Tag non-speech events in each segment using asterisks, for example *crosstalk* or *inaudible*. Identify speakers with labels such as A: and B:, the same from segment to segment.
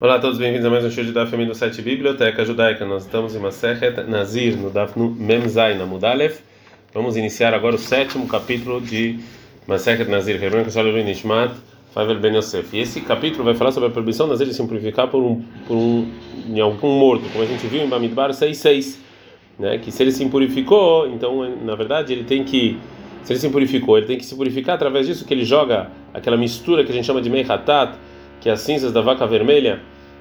A: Olá a todos, bem-vindos a mais um show de Daf do site Biblioteca Judaica. Nós estamos em Masechet Nazir, no Daf Memzai, na Mudalef. Vamos iniciar agora o sétimo capítulo de Masechet Nazir. E esse capítulo vai falar sobre a proibição Nazir de se purificar por um, por um, em algum morto, como a gente viu em Bamidbar 6.6, né? que se ele se impurificou, então, na verdade, ele tem que se ele se purificou, ele tem que se purificar através disso que ele joga aquela mistura que a gente chama de Meihatat, que as cinzas da vaca vermelha,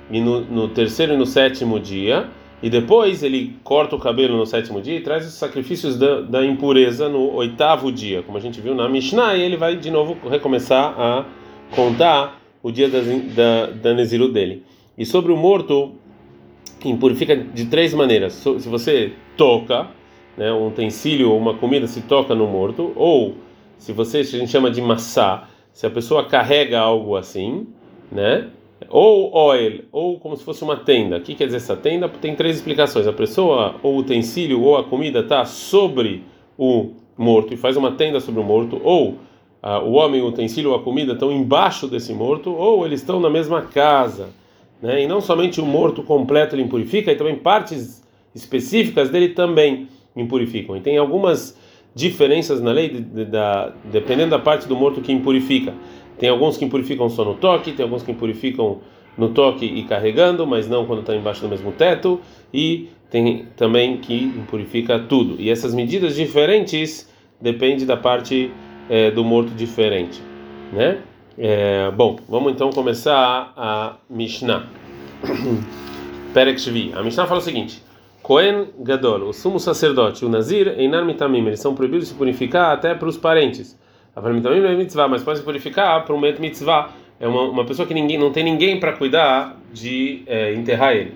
A: e no, no, terceiro e no sétimo dia, e depois ele corta o cabelo no sétimo dia e traz os sacrifícios da, da impureza no oitavo dia, como a gente viu na Mishnah, e ele vai de novo recomeçar a contar o dia da, da, da Neziru dele. E sobre o morto, impurifica de três maneiras. Se você toca, né, um utensílio ou uma comida se toca no morto, ou se você, a gente chama de massá, se a pessoa carrega algo assim, né? Ou oil, ou como se fosse uma tenda. O que quer dizer essa tenda? Tem três explicações. A pessoa, ou o utensílio, ou a comida está sobre o morto e faz uma tenda sobre o morto, ou ah, o homem, o utensílio ou a comida estão embaixo desse morto, ou eles estão na mesma casa. Né? E não somente o morto completo ele impurifica, e também partes específicas dele também impurificam. E tem algumas diferenças na lei, de, de, da, dependendo da parte do morto que impurifica. Tem alguns que impurificam só no toque, tem alguns que impurificam no toque e carregando, mas não quando está embaixo do mesmo teto, e tem também que impurifica tudo. E essas medidas diferentes dependem da parte é, do morto diferente, né? É, bom, vamos então começar a Mishnah. *coughs* Perek Shvi. A Mishnah fala o seguinte: Cohen Gadol, o sumo sacerdote, o Nazir, Einar Mitamim, eles são proibidos de se purificar até para os parentes. Mitamim é mitzvah, mas pode se purificar para um met mitzvah. É uma, uma pessoa que ninguém não tem ninguém para cuidar de é, enterrar ele.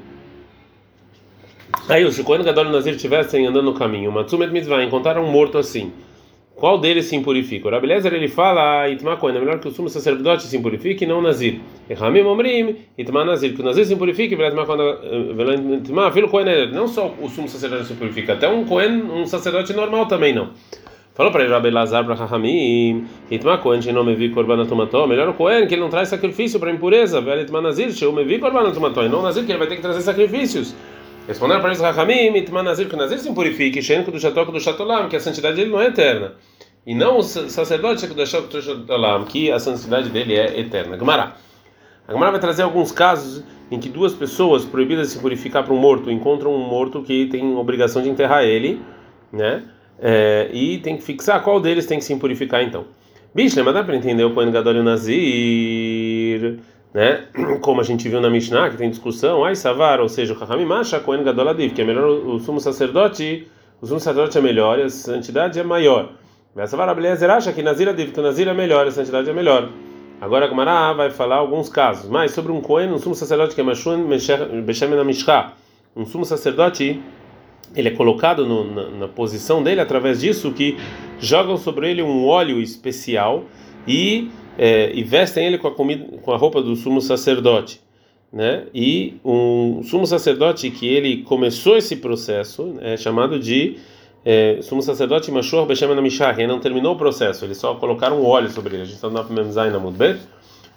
A: Aí, se o Cohen Gadol e o Nazir estivessem andando no caminho, Matsumet mitzvah, encontraram um morto assim. Qual deles se impurifica? O Rabelezer ele fala, Itma Kohen, é melhor que o sumo sacerdote se impurifique e não o Nazir. Ramim Omrim, Itma Nazir, que o Nazir se impurifique, Itma Kohen, não só o sumo sacerdote se purifica, até um Kohen, um sacerdote normal também não. Falou para ele, Rabelazar para Rahamim, Kohen, que não me vi corbanatomató, melhor o Kohen, que ele não traz sacrifício para impureza, velho Itma Nazir, que eu me vi corbanatomató, e não Nazir, que ele vai ter que trazer sacrifícios. Responderam para eles, Rahamim, Itma Nazir, que Nazir se impurifique, Shenko do Shatoco do Shatolam, que a santidade dele não é eterna e não o sacerdote que a santidade dele é eterna. Gemara. A Gemara vai trazer alguns casos em que duas pessoas proibidas de se purificar para um morto encontram um morto que tem obrigação de enterrar ele, né? É, e tem que fixar qual deles tem que se purificar então. Bicho, mas dá para entender o Kohen Gadol e o Nazir, né? *clears throat* Como a gente viu na Mishnah, que tem discussão, ai Savar, ou seja, o Chachamim Masha, Kohen Gadol Adiv, que é melhor o sumo sacerdote, o sumo sacerdote é melhor e a santidade é maior. Essa Beliezer acha que Nazir que o Nazir é melhor, a santidade é melhor. Agora a Gemara vai falar alguns casos. Mas sobre um Cohen, um sumo sacerdote que é Mashun Beshem Mishka, um sumo sacerdote, ele é colocado no, na, na, posição dele através disso que jogam sobre ele um óleo especial e, é, e vestem ele com a, comida, com a roupa do sumo sacerdote. Né? E um sumo sacerdote que ele começou esse processo é chamado de é, sumo sacerdote Mashur Beshem Mishah, ele não terminou o processo, eles só colocaram um óleo sobre ele. A gente está no Memzai na Mudbet.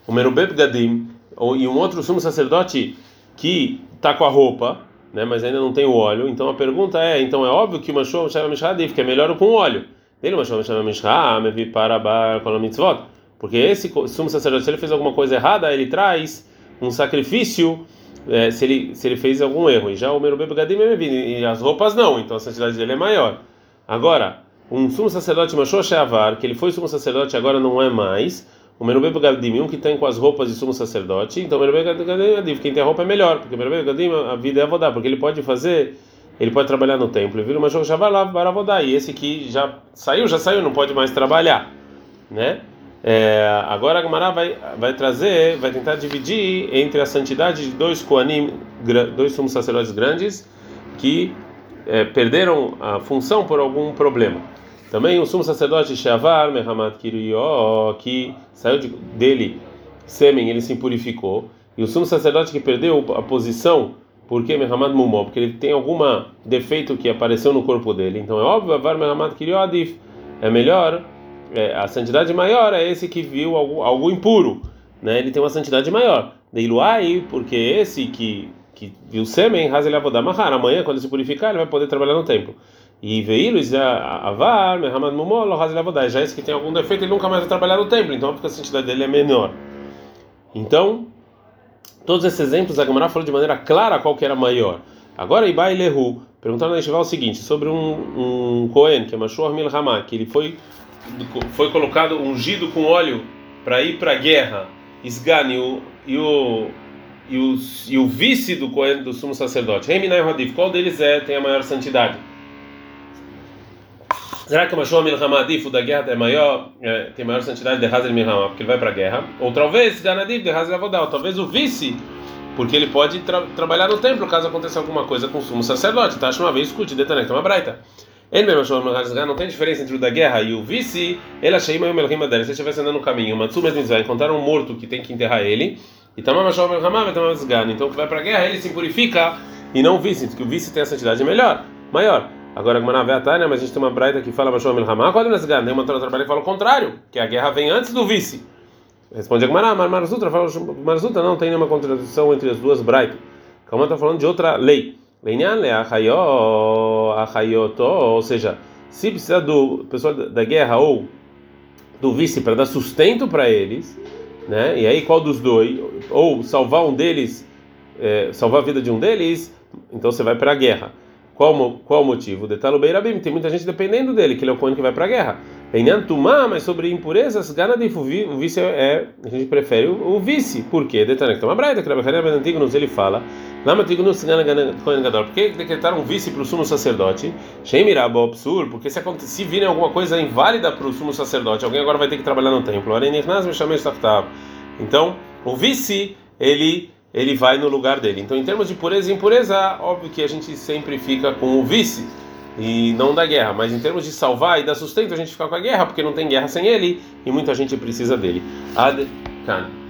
A: O Merubeb Gadim, e um outro sumo sacerdote que está com a roupa, né, mas ainda não tem o óleo. Então a pergunta é: então é óbvio que o Mashur Beshem Mishah que é melhor com óleo. Ele, Mashur Beshem Mishah, Mevi Parabar com a mitzvot. Porque esse sumo sacerdote, se ele fez alguma coisa errada, ele traz um sacrifício é, se, ele, se ele fez algum erro. E já o Merubê Begadim é e as roupas não, então a santidade dele é maior. Agora, um sumo sacerdote Mashua Sheavar, que ele foi sumo sacerdote agora não é mais, o Merubê Begadim, um que tem com as roupas de sumo sacerdote, então o Merubê Begadim, quem tem a roupa é melhor, porque o Merubê Begadim, a vida é avodar, porque ele pode fazer, ele pode trabalhar no templo, ele vira uma Sheavar lá para avodar, e esse que já saiu, já saiu, não pode mais trabalhar, né? É, agora a Gemara vai, vai trazer, vai tentar dividir entre a santidade de dois Koanim, dois sumos sacerdotes grandes que é, perderam a função por algum problema. Também o sumo sacerdote Sheavar, Mehamat Kiriyo, que saiu de, dele sêmen, ele se purificou. E o sumo sacerdote que perdeu a posição, porque Mehamat Mumó, porque ele tem algum defeito que apareceu no corpo dele. Então é óbvio, Avar Mehamat Kiriyo Adif. É melhor é, a santidade maior é esse que viu algo, algo impuro, né? Ele tem uma santidade maior. Deiluai, porque esse que que viu sêmen, Hazel Avodá Mahar, amanhã quando se purificar ele vai poder trabalhar no templo. E veio Avar, Mehamad Mumol, Hazel Avodá, já esse que tem algum defeito ele nunca mais vai trabalhar no templo, então a santidade dele é menor. Então, todos esses exemplos a Gemara falou de maneira clara qual que era maior. Agora Ibai Lehu, perguntaram na Estival o seguinte, sobre um, um Cohen, que é Mashur Milhamá, que ele foi, foi colocado, ungido com óleo para ir para a guerra, Isgan e o, e o, e o, e o vice do Cohen, do sumo sacerdote, Reminai Hadif, qual deles é, tem a maior santidade? Será que o Mashua Milhamá Adif, da guerra, é maior, é, tem maior santidade de Hazel Milhamá, porque ele vai para a guerra? Ou talvez, Ganadif, de Hazel Avodal, talvez o vice, porque ele pode tra trabalhar no templo caso aconteça alguma coisa com o sumo sacerdote. Tá? uma vez, escute, detanek, uma braita. Ele mesmo achou não tem diferença entre o da guerra e o vice. Ele achei meio melchima dele. Se estivesse andando no caminho, uma tsuma vai encontrar um morto que tem que enterrar ele. E tamam achou melchama, vai Então, que vai para a guerra, ele se purifica e não o vice, que o vice tem a santidade melhor, maior. Agora, Gmanavé mas a gente tem uma braita que fala Mashua Milhamá, qual é o Tem uma trabalho que fala o contrário, que a guerra vem antes do vice. Responde a Gmará, Marzutra fala, Marzutra não tem nenhuma contradição entre as duas braitas. Calma, está falando de outra lei. Ou seja, se precisa do pessoal da guerra ou do vice para dar sustento para eles, né? E aí qual dos dois? Ou salvar um deles, é, salvar a vida de um deles, então você vai para a guerra. Qual, o motivo? Detalo Beirabim, tem muita gente dependendo dele, que ele é o Cohen que vai para a guerra. Enyantumá, mas sobre impurezas, gana de o vice é, a gente prefere o, vice. Por quê? Detanek toma braita, que Rabbi Antigonus ele fala, Lama Tigunus gana Cohen Gadol. Por que decretaram um vice para o sumo sacerdote? Shemirabo absurdo, porque se acontecer, se virem alguma coisa inválida para o sumo sacerdote, alguém agora vai ter que trabalhar no templo. Então, o vice, ele ele vai no lugar dele. Então, em termos de pureza e impureza, óbvio que a gente sempre fica com o vice e não da guerra, mas em termos de salvar e dar sustento, a gente fica com a guerra, porque não tem guerra sem ele e muita gente precisa dele. Ad -kan.